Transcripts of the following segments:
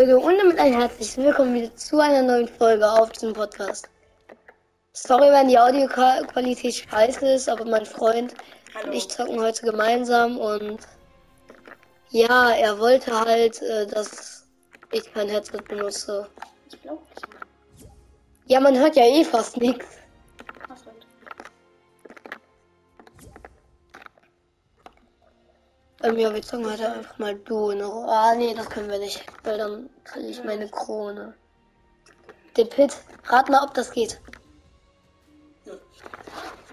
Und damit ein herzliches Willkommen wieder zu einer neuen Folge auf diesem Podcast. Sorry, wenn die Audioqualität scheiße ist, aber mein Freund Hallo. und ich zocken heute gemeinsam und ja, er wollte halt, äh, dass ich kein Headset benutze. Ich glaube nicht. Ja, man hört ja eh fast nichts. Ähm, ja, wir zocken heute einfach mal du Ro- Ah, nee, das können wir nicht, weil dann verliere ich meine Krone. Der Pit, rat mal, ob das geht.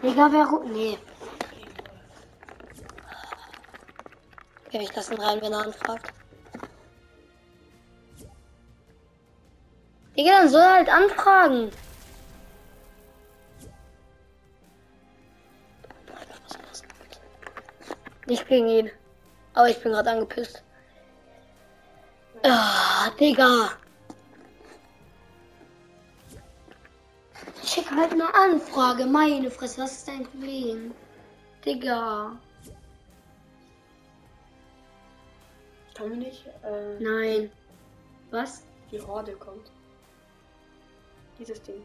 Digga, wer Nee. Ja, ich lasse ihn rein, wenn er anfragt. Digga, dann soll er halt anfragen. Nicht gegen ihn. Aber ich bin gerade angepisst. Ah, Digga. Schick halt eine Anfrage, meine Fresse, was ist dein Problem? Digga. Kann wir nicht? Äh, Nein. Was? die Horde kommt. Dieses Ding.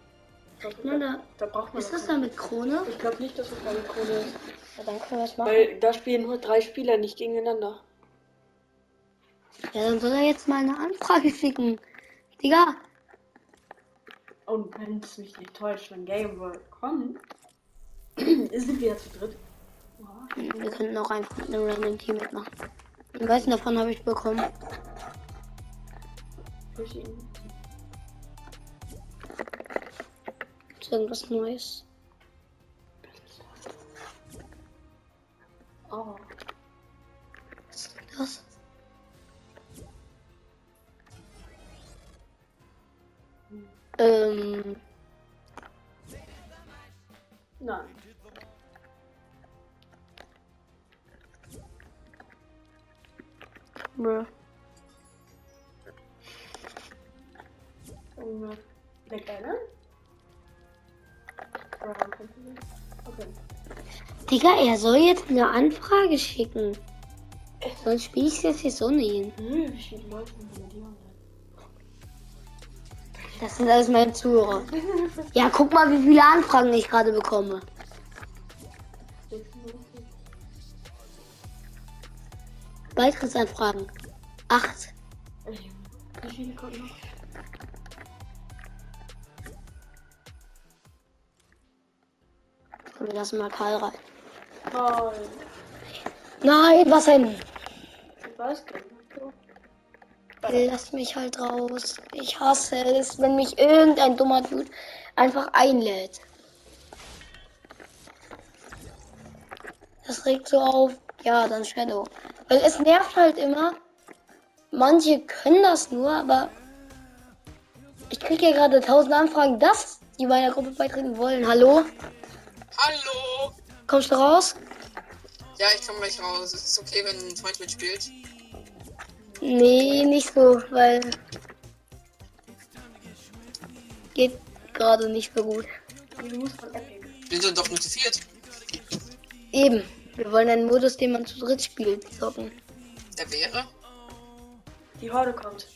Glaub, Na, da, da. da braucht man Ist das da mit Krone? Ich glaube nicht, dass es eine Krone ist. Ja, dann können wir es machen. Weil da spielen nur drei Spieler nicht gegeneinander. Ja, dann soll er jetzt mal eine Anfrage schicken. Digga. Und wenn es mich nicht täuscht, wenn Game World kommt, sind wir ja zu dritt. Wir könnten auch einfach mit einem random Team mitmachen. Den meisten davon habe ich bekommen. Verschieden. Ist irgendwas Neues. Oh. Was ist das? Ähm, Nein. bruh. Um, Black Okay. Digga, er soll jetzt eine Anfrage schicken. Sonst spiele ich jetzt hier ohne ihn. Das sind alles meine Zuhörer. Ja, guck mal, wie viele Anfragen ich gerade bekomme. 96. Beitrittsanfragen. Acht. Wie viele kommen noch? Komm, wir lassen mal Karl rein. Nein. Nein, was denn? Ich weiß gar nicht. Lass mich halt raus. Ich hasse es, wenn mich irgendein dummer Dude einfach einlädt. Das regt so auf. Ja, dann Shadow. Weil es nervt halt immer. Manche können das nur, aber ich kriege ja gerade tausend Anfragen, dass die meiner Gruppe beitreten wollen. Hallo? Hallo! Kommst du raus? Ja, ich komme gleich raus. Es ist okay, wenn ein Freund mitspielt. Nee, nicht so, weil geht gerade nicht so gut. Epic. Wir sind doch nur zu viert. Eben. Wir wollen einen Modus, den man zu dritt spielt, zocken. Der wäre. Die Horde kommt.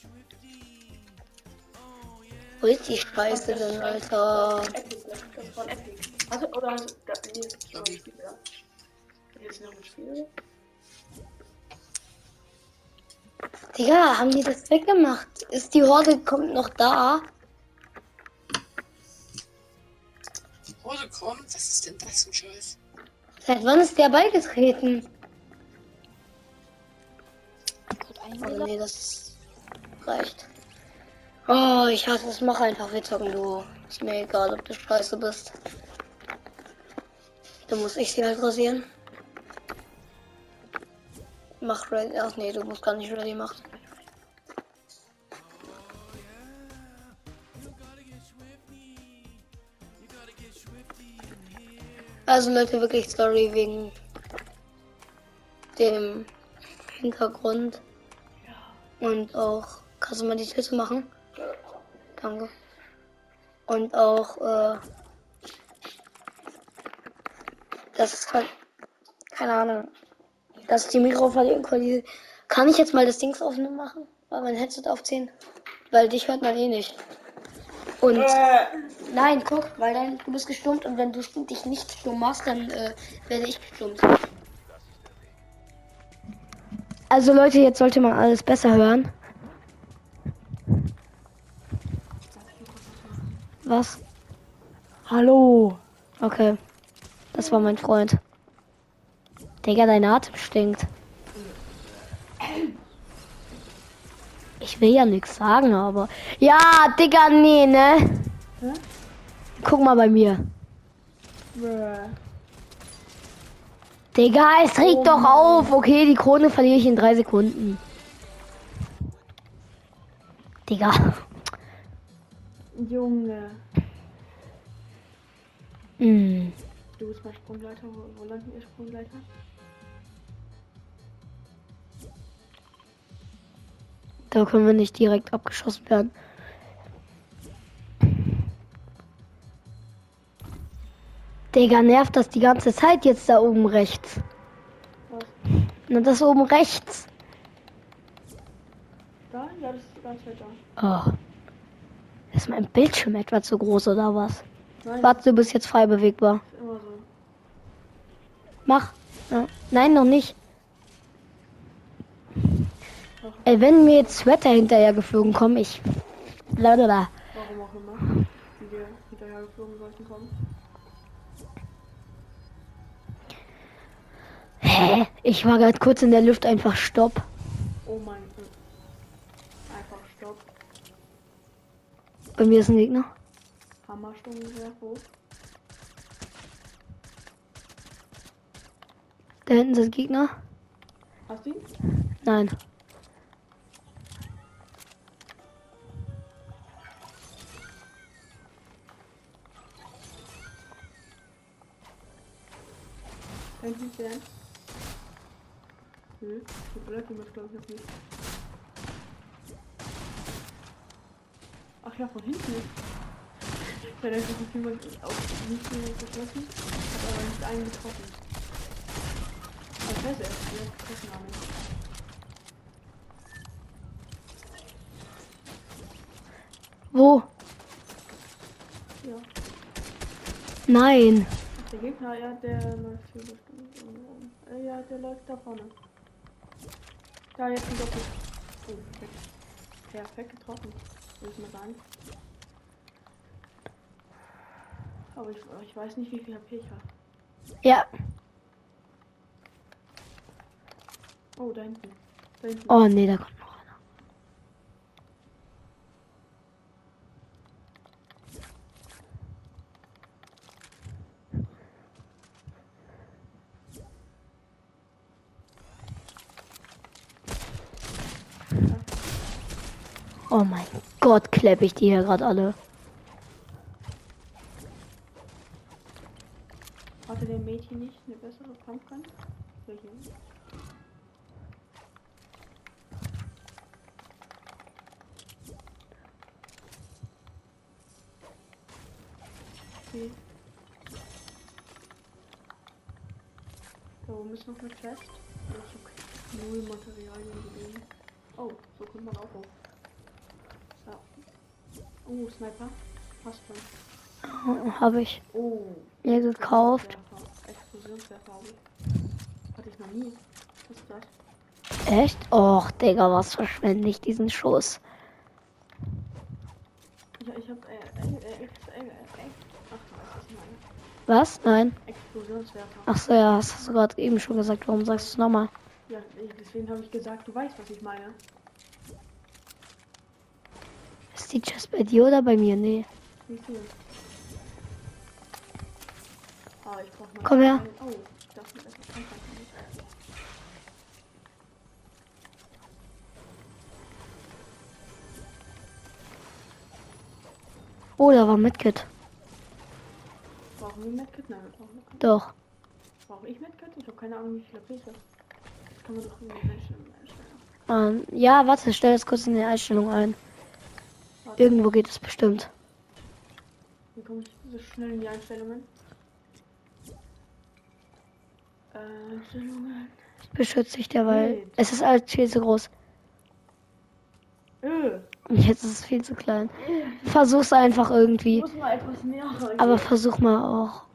Wo ist die Scheiße denn, Alter? Ne? Das ist von Epic. Also, oder. Da, nee, das ist noch ein Spiel, ja? Jetzt noch ein Spiel? Digga, haben die das weggemacht? Ist die Horde kommt noch da? Horde kommt. Was ist denn das für ein Scheiß? Seit wann ist der beigetreten? Oh nee, das reicht. Oh, ich hasse es. Mach einfach, wir zocken du. Ist mir egal, ob du scheiße bist. Dann muss ich sie halt rasieren. Mach ready. Ach nee, du musst gar nicht ready machen. Also Leute, wirklich sorry wegen dem Hintergrund. Und auch, kannst du mal die Tür zu machen? Danke. Und auch, äh, das ist halt, keine Ahnung, dass die Mikroqualität, kann ich jetzt mal das Dings auf machen? Mal mein Headset aufziehen? weil dich hört man eh nicht. Und Äh, nein, guck, weil dann du bist gestummt und wenn du dich nicht stumm machst, dann äh, werde ich gestummt. Also Leute, jetzt sollte man alles besser hören. Was? Hallo. Okay. Das war mein Freund. Digga, dein Atem stinkt. Ich will ja nichts sagen, aber. Ja, Digga, nee, ne? Hä? Guck mal bei mir. bruh. Digga, es regt doch auf. Okay, die Krone verliere ich in drei Sekunden. Digga. Junge. Mm. Du bist mein Sprungleiter. Wo, landen ihr Sprungleiter? Da können wir nicht direkt abgeschossen werden. Digga, nervt das die ganze Zeit jetzt da oben rechts. Was? Na, das oben rechts. Da? Ja, das ist ganz weit da. Oh. Ist mein Bildschirm etwa zu groß oder was? Nein, Warte, du bist jetzt frei bewegbar. Mach. Ja. Nein, noch nicht. Ey, wenn mir jetzt Sweater hinterher geflogen kommen, ich. Warum auch immer. Die wir hinterher geflogen sollten kommen. Hä? Ich war gerade kurz in der Luft einfach Stopp. Oh mein Gott. Einfach Stopp. Bei mir ist ein Gegner. Hammerstunde sehr hoch. Da hinten sind Gegner. Hast du ihn? Nein. Kann ich nicht sehen? Nö, die bleibt jemand glaube ich noch nicht. Ach ja, von hinten. Da ist jemand auf nicht so geschossen, hat aber nicht einen getroffen. Wo? Ja. Nein. Der Gegner, ja, der läuft hier bestimmt rum. Äh, ja, der läuft da vorne. Da, jetzt ein Doppel. Oh, perfekt. Perfekt getroffen. Würde ich mal sagen. Aber ich, ich weiß nicht, wie viel HP ich habe. Ja. Oh, da hinten. Da hinten. Oh nee, da kommt noch einer. Oh mein Gott, klepp ich die hier gerade alle. Hatte der Mädchen nicht eine bessere Pumpgun? Welche? Okay. Da oben ist noch eine Chest. Ich habe null Materialien gesehen. Oh, so kommt man auch hoch. Ja. Oh, Sniper. Passt schon. Habe ich Oh. mir gekauft. Explosionswerfer. Habe ich. Hatte ich noch nie. Was ist das? Echt? Och, Digga, was verschwende ich diesen Schuss? Ich, ich habe äh, äh, äh, ex, äh, äh, ex, ach, was ist meine? Was? Nein. Explosionswerfer. Ach so, ja, das hast du gerade eben schon gesagt. Warum sagst du es nochmal? Ja, deswegen habe ich gesagt, du weißt, was ich meine. Ist die Chest bei dir oder bei mir? Nee. Ah. Komm her. Oh, das. Oh, da war Medkit. Brauchen wir Medkit? Nein, wir brauchen Medkit. Doch. Brauche ich Medkit? Ich habe keine Ahnung, wie viel ich habe. Das kann man doch irgendwie einstellen. einstellen. Ähm, ja, warte, stell das kurz in die Einstellung ein. Warte, Irgendwo geht es bestimmt. Wie komme ich so schnell in die Einstellungen? Einstellungen. Beschütze ich derweil. Nee. Es ist alles viel zu groß. Öh, Jetzt ist es viel zu klein. Versuch's einfach irgendwie. Muss mal etwas näher rein. Aber versuch mal auch.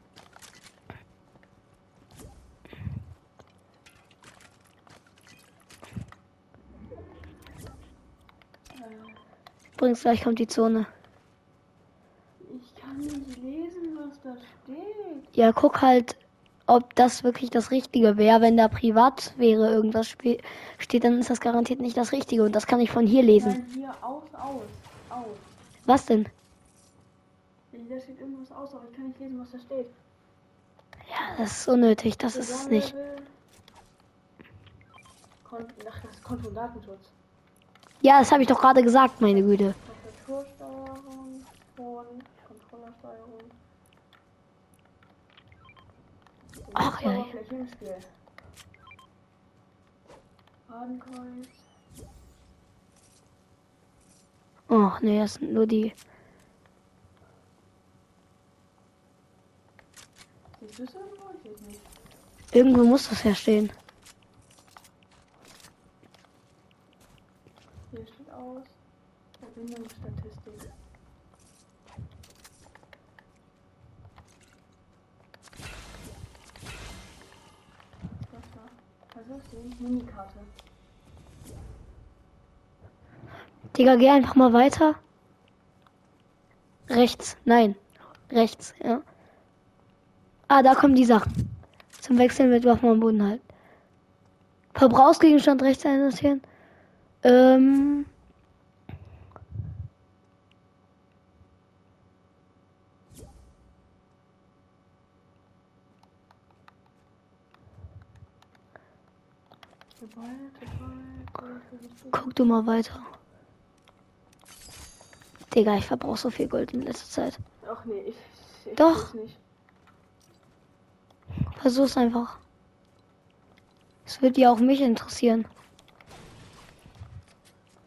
Übrigens, gleich kommt die Zone. Ich kann nicht lesen, was da steht. Ja, guck halt, ob das wirklich das Richtige wäre. Wenn da privat wäre irgendwas steht, dann ist das garantiert nicht das Richtige. Und das kann ich von hier lesen. Nein, hier aus, aus, aus. Was denn? Da steht irgendwas aus, aber ich kann nicht lesen, was da steht. Ja, das ist unnötig. Das ist es nicht. Kon Ach, das ist Konto Datenschutz. Ja, das habe ich doch gerade gesagt, meine Güte. Tastatursteuerung, Ton, Ach, ja. Oh, nee, das sind nur die. Irgendwo muss das ja stehen. Hier steht aus. Verbindungsstatistik. Was war? Was ist die? Minikarte. Digga, geh einfach mal weiter. Rechts. Nein. Rechts, ja. Ah, da kommen die Sachen. Zum Wechseln mit Waffen am Boden halt. Verbrauchsgegenstand rechts einsortieren. Ähm. Du mal weiter. Digga, ich verbrauche so viel Gold in letzter Zeit. Ach nee, ich. ich Doch. Nicht. Versuch's einfach. Es wird ja auch mich interessieren.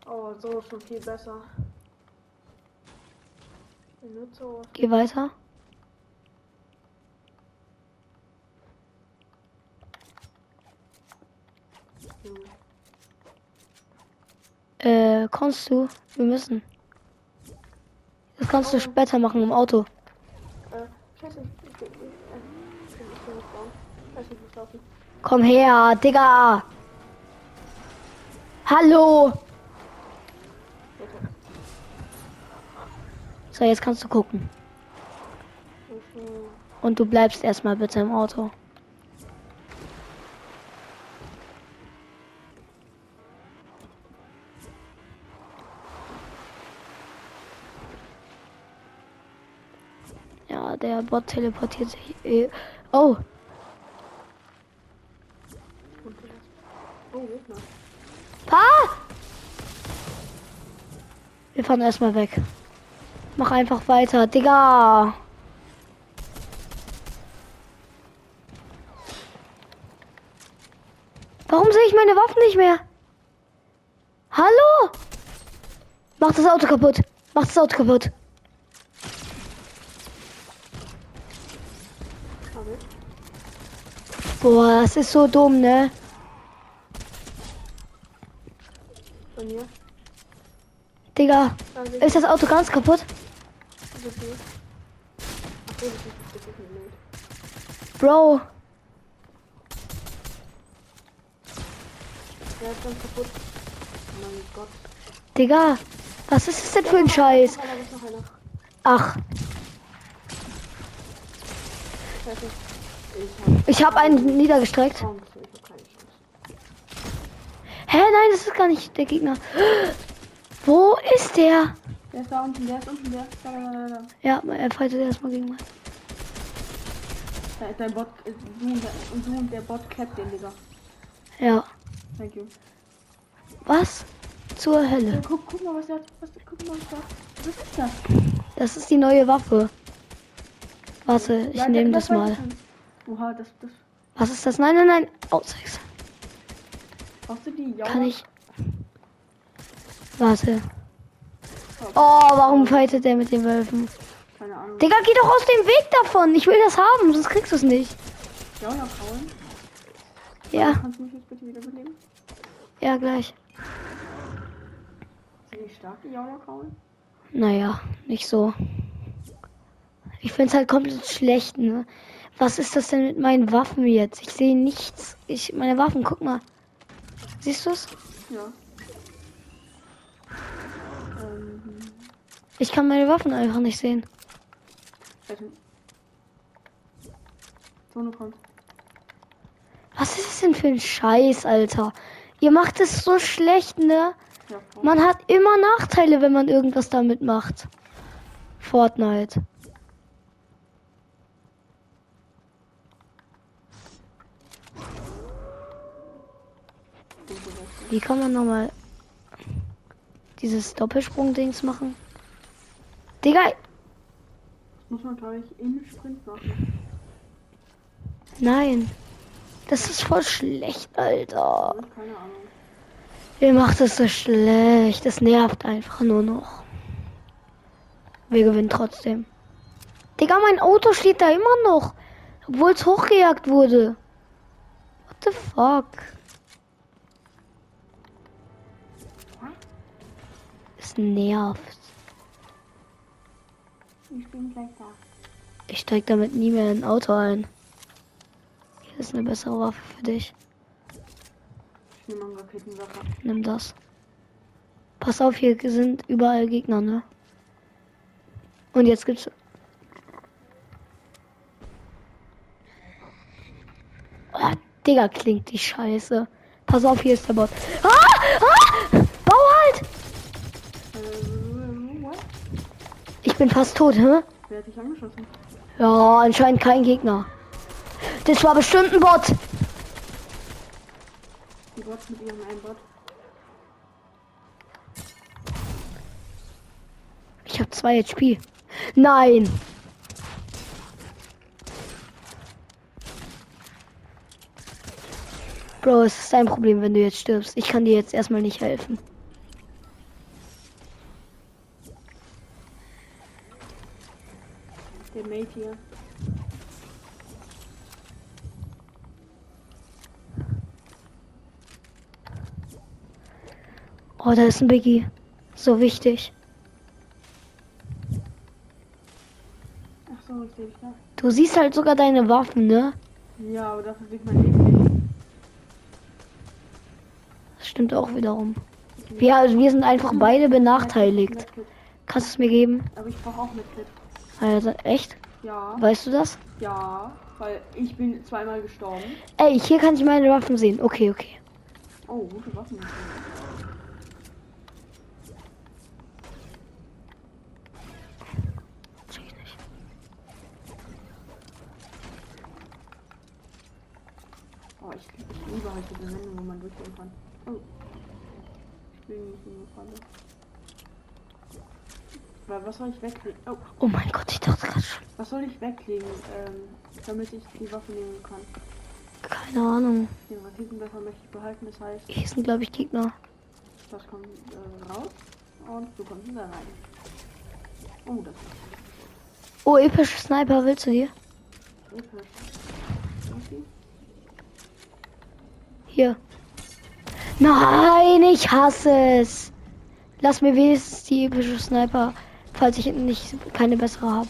Oh, so schon viel besser. Geh weiter. Äh, kannst du? Wir müssen. Das kannst du später machen im Auto. Komm her, Digga. Hallo. So, jetzt kannst du gucken. Und du bleibst erstmal bitte im Auto. Ja, der Bot teleportiert sich. eh- Oh. Pa! Wir fahren erstmal weg. Mach einfach weiter, Digga. Warum sehe ich meine Waffen nicht mehr? Hallo? Mach das Auto kaputt. Mach das Auto kaputt. Boah, das ist so dumm, ne? Von mir. Digga, ist das Auto ganz kaputt? Bro, Der ist ganz kaputt. Oh mein Gott. Digga, was ist das denn für ein Scheiß? Ach, Ich hab ich habe einen niedergestreckt. Hab keine Chance. Hä, nein, das ist gar nicht der Gegner. Wo ist der? Der ist da unten, der ist unten, der ist da, da, da, da. Ja, er fightet erstmal gegen mich. Da ist dein Bot, äh, du und der, und du und der Bot Captain, Digga. Ja. Thank you. Was? Zur Ja, Hölle. guck, guck mal, was hat. Was, guck mal, was da. Was ist das? Das ist die neue Waffe. Warte, ich nehme das mal. Oha, das, das. Was ist das? Nein, nein, nein. Auswechseln. Brauchst du die Jauer? Kann ich. Warte. Oh, warum fightet der mit den Wölfen? Keine Ahnung. Digga, geh doch aus dem Weg davon. Ich will das haben, sonst kriegst du es nicht. Jauer kauen? Ja, Kannst du mich jetzt bitte wieder beleben? ja, gleich. Wie stark die noch hauen? Naja, nicht so. Ich find's halt komplett schlecht, ne? Was ist das denn mit meinen Waffen jetzt? Ich sehe nichts. Ich, meine Waffen, guck mal. Siehst du's? Ja. Ähm, Ich kann meine Waffen einfach nicht sehen. Was ist das denn für ein Scheiß, Alter? Ihr macht es so schlecht, ne? Ja. Man hat immer Nachteile, wenn man irgendwas damit macht. Fortnite. Wie kann man nochmal dieses Doppelsprung-Dings machen? Digga, Muss man, glaube ich, im Sprint machen. nein. Das ist voll schlecht, Alter. Keine Ahnung. Ihr macht es so schlecht. Es nervt einfach nur noch. Wir gewinnen trotzdem. Digga, mein Auto steht da immer noch. Obwohl es hochgejagt wurde. What the fuck? Es nervt. Ich bin gleich da. Ich steig damit nie mehr in ein Auto ein. Hier ist eine bessere Waffe für dich. Ich nehme einen Raketenwerfer. Nimm das. Pass auf, hier sind überall Gegner, ne? Und jetzt gibt's. Oh, Digga, klingt die Scheiße. Pass auf, hier ist der Bot. Ah! Ah! Ich bin fast tot, hä? Wer hat dich angeschossen? Ja, anscheinend kein Gegner. Das war bestimmt ein Bot. Die Bots mit ihrem Einbot. Ich habe zwei HP. Nein. Bro, es ist dein Problem, wenn du jetzt stirbst. Ich kann dir jetzt erstmal nicht helfen. Hier. Oh, da ist ein Biggie. So wichtig. Ach so, ich da. Du siehst halt sogar deine Waffen, ne? Ja, aber dafür sieht mein Leben nicht. Das stimmt auch wiederum. Wir, also wir sind einfach beide benachteiligt. Kannst du es mir geben? Aber ich brauche auch Medkit. Also, echt? Ja, Weißt du das? ja, weil ich bin zweimal gestorben. Ey, hier kann ich meine Waffen sehen. Okay, okay. Oh, gute Waffen. Oh, ich, ich liebe halt diese Wände, wo man durchgehen kann. Oh. Ich bin nicht in der Falle. Was soll ich weglegen? Oh, Oh mein Gott, ich dachte gerade schon. was soll ich weglegen, ähm, damit ich die Waffe nehmen kann? Keine Ahnung. Den Raketenwerfer möchte ich behalten, das heißt, Hier sind, glaube ich, Gegner. das kommt äh, raus und du kommst wieder rein. Oh, das ist Oh, epische Sniper, willst du dir? episch. Okay. Hier. Nein, ich hasse es. Lass mir wenigstens die epische Sniper, falls ich nicht keine bessere habe.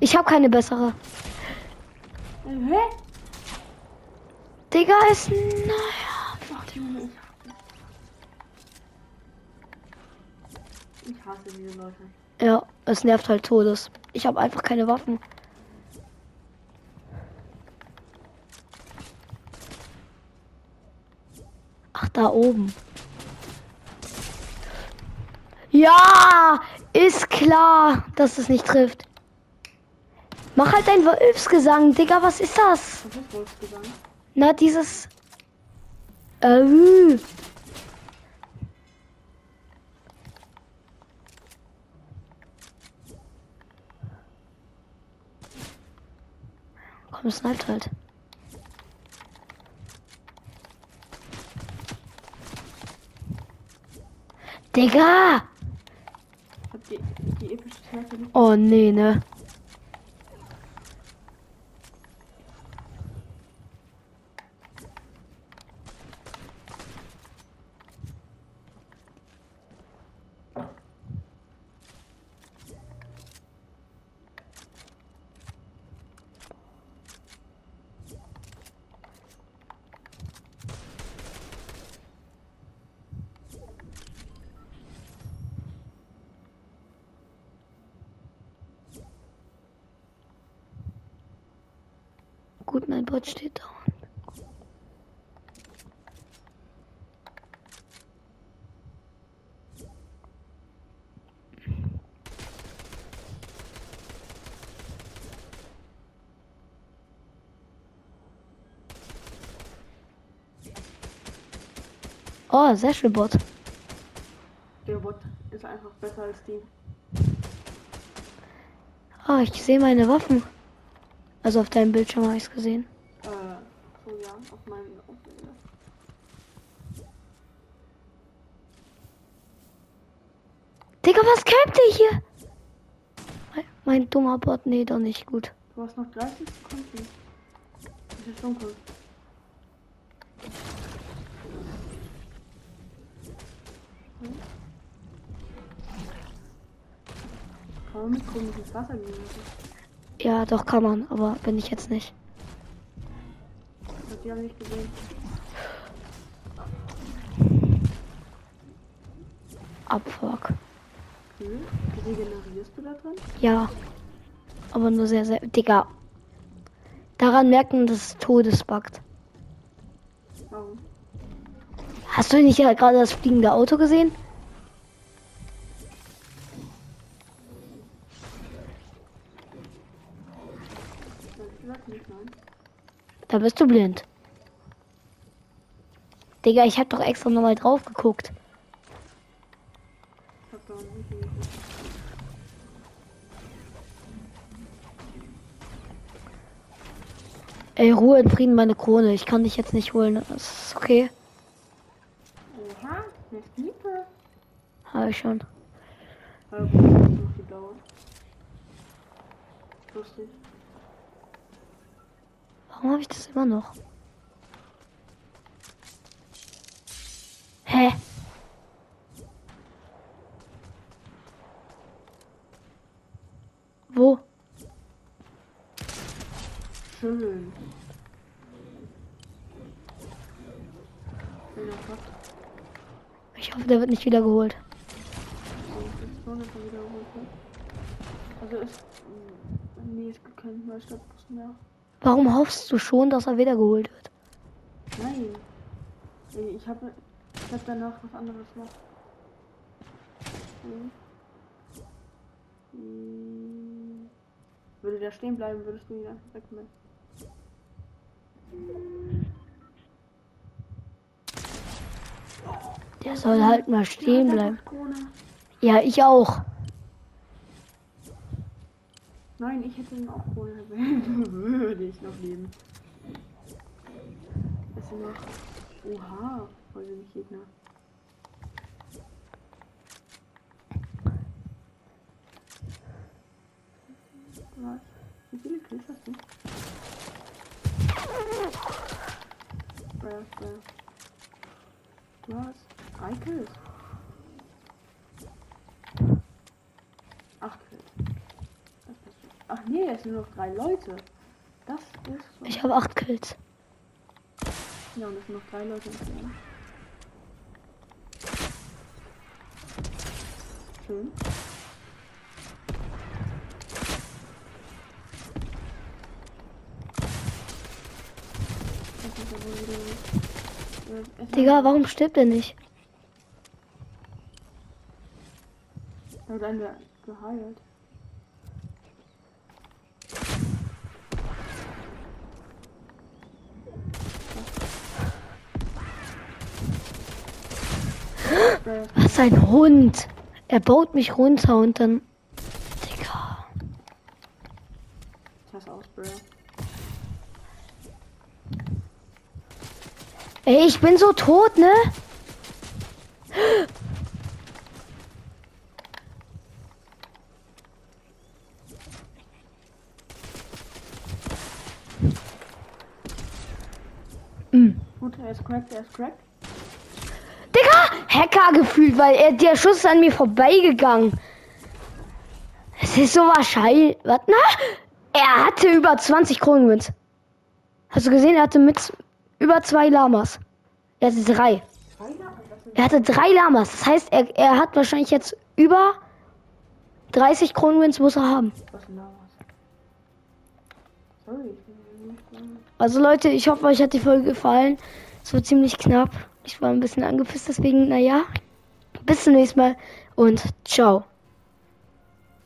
Ich habe keine bessere. Hä? Digga, ist naja. Ich hasse diese Leute. Ja, es nervt halt todes. Ich habe einfach keine Waffen. Ach, da oben. Ja, ist klar, dass es nicht trifft. Mach halt dein Wolfsgesang, Digga, was ist das? Was ist Wolfsgesang? Na, dieses. Äh, Komm, sniped halt. Digga! Die epische? Oh nee, ne? gut, mein Bot steht da. Oh, sehr schön, Bot. Der Bot ist einfach besser als die. Ah, ich sehe meine Waffen. Also auf deinem Bildschirm habe ich es gesehen. Äh, so ja, auf meinem Aufnehmer. Digga, was kämpft ihr hier? Mein, mein dummer Bot, nee, doch nicht gut. Du hast noch 30 Sekunden. Es ist dunkel. Hm? Kann man mit komisch ins Wasser gehen? Ja, doch kann man, aber bin ich jetzt nicht. Ich hab nicht gesehen. Abfuck. Hm? Regenerierst du da drin? Ja. Aber nur sehr, sehr. Digga. Daran merken, dass es Todesbuggt. Warum? Hast du nicht ja gerade das fliegende Auto gesehen? Da bist du blind. Digga, ich hab doch extra nochmal drauf geguckt. Ey, Ruhe in Frieden, meine Krone. Ich kann dich jetzt nicht holen. Das ist okay. Oha, eine Stiepe. Habe ich schon. Lustig. Warum habe ich das immer noch? Hä? Wo? Schön. Ich hoffe, der wird nicht wieder geholt. ist so nicht wiederholt wird. Also ist. mm, Nee, es gibt keinen Neustadtbus mehr. Warum hoffst du schon, dass er wieder geholt wird? Nein. Ich habe ich hab danach was anderes noch. Hm. Hm. Würde der stehen bleiben, würdest du ihn einfach wegnehmen. Der soll halt mal stehen bleiben. Ja, ich auch. Nein, ich hätte ihn auch Krone erwähnt. Würde ich noch leben. Es sind noch. Oha, voll wenig Gegner. Was? Wie viele Kills hast du? Hast drei Kills. Acht Kills. Das passt schon. Ach nee, es sind noch drei Leute. Das ist. so- Ich habe acht Kills. Ja, und es sind noch drei Leute Film. Schön. Äh, Digga, warum stirbt er nicht? hat einen geheilt. Äh, Was ein Hund. Er baut mich runter und dann. Digga. Ey, ich bin so tot, ne? Gut, er ist cracked, er ist cracked. Hacker gefühlt, weil er, der Schuss an mir vorbeigegangen. Es ist so wahrscheinlich. Was? Na? Er hatte über 20 Kronenwins. Hast du gesehen? Er hatte mit über zwei Lamas. Er hatte drei. Er hatte drei Lamas. Das heißt, er, er hat wahrscheinlich jetzt über 30 Kronenwins muss er haben. Also Leute, ich hoffe, euch hat die Folge gefallen. Es war ziemlich knapp. Ich war ein bisschen angepisst, deswegen, naja. Bis zum nächsten Mal und ciao.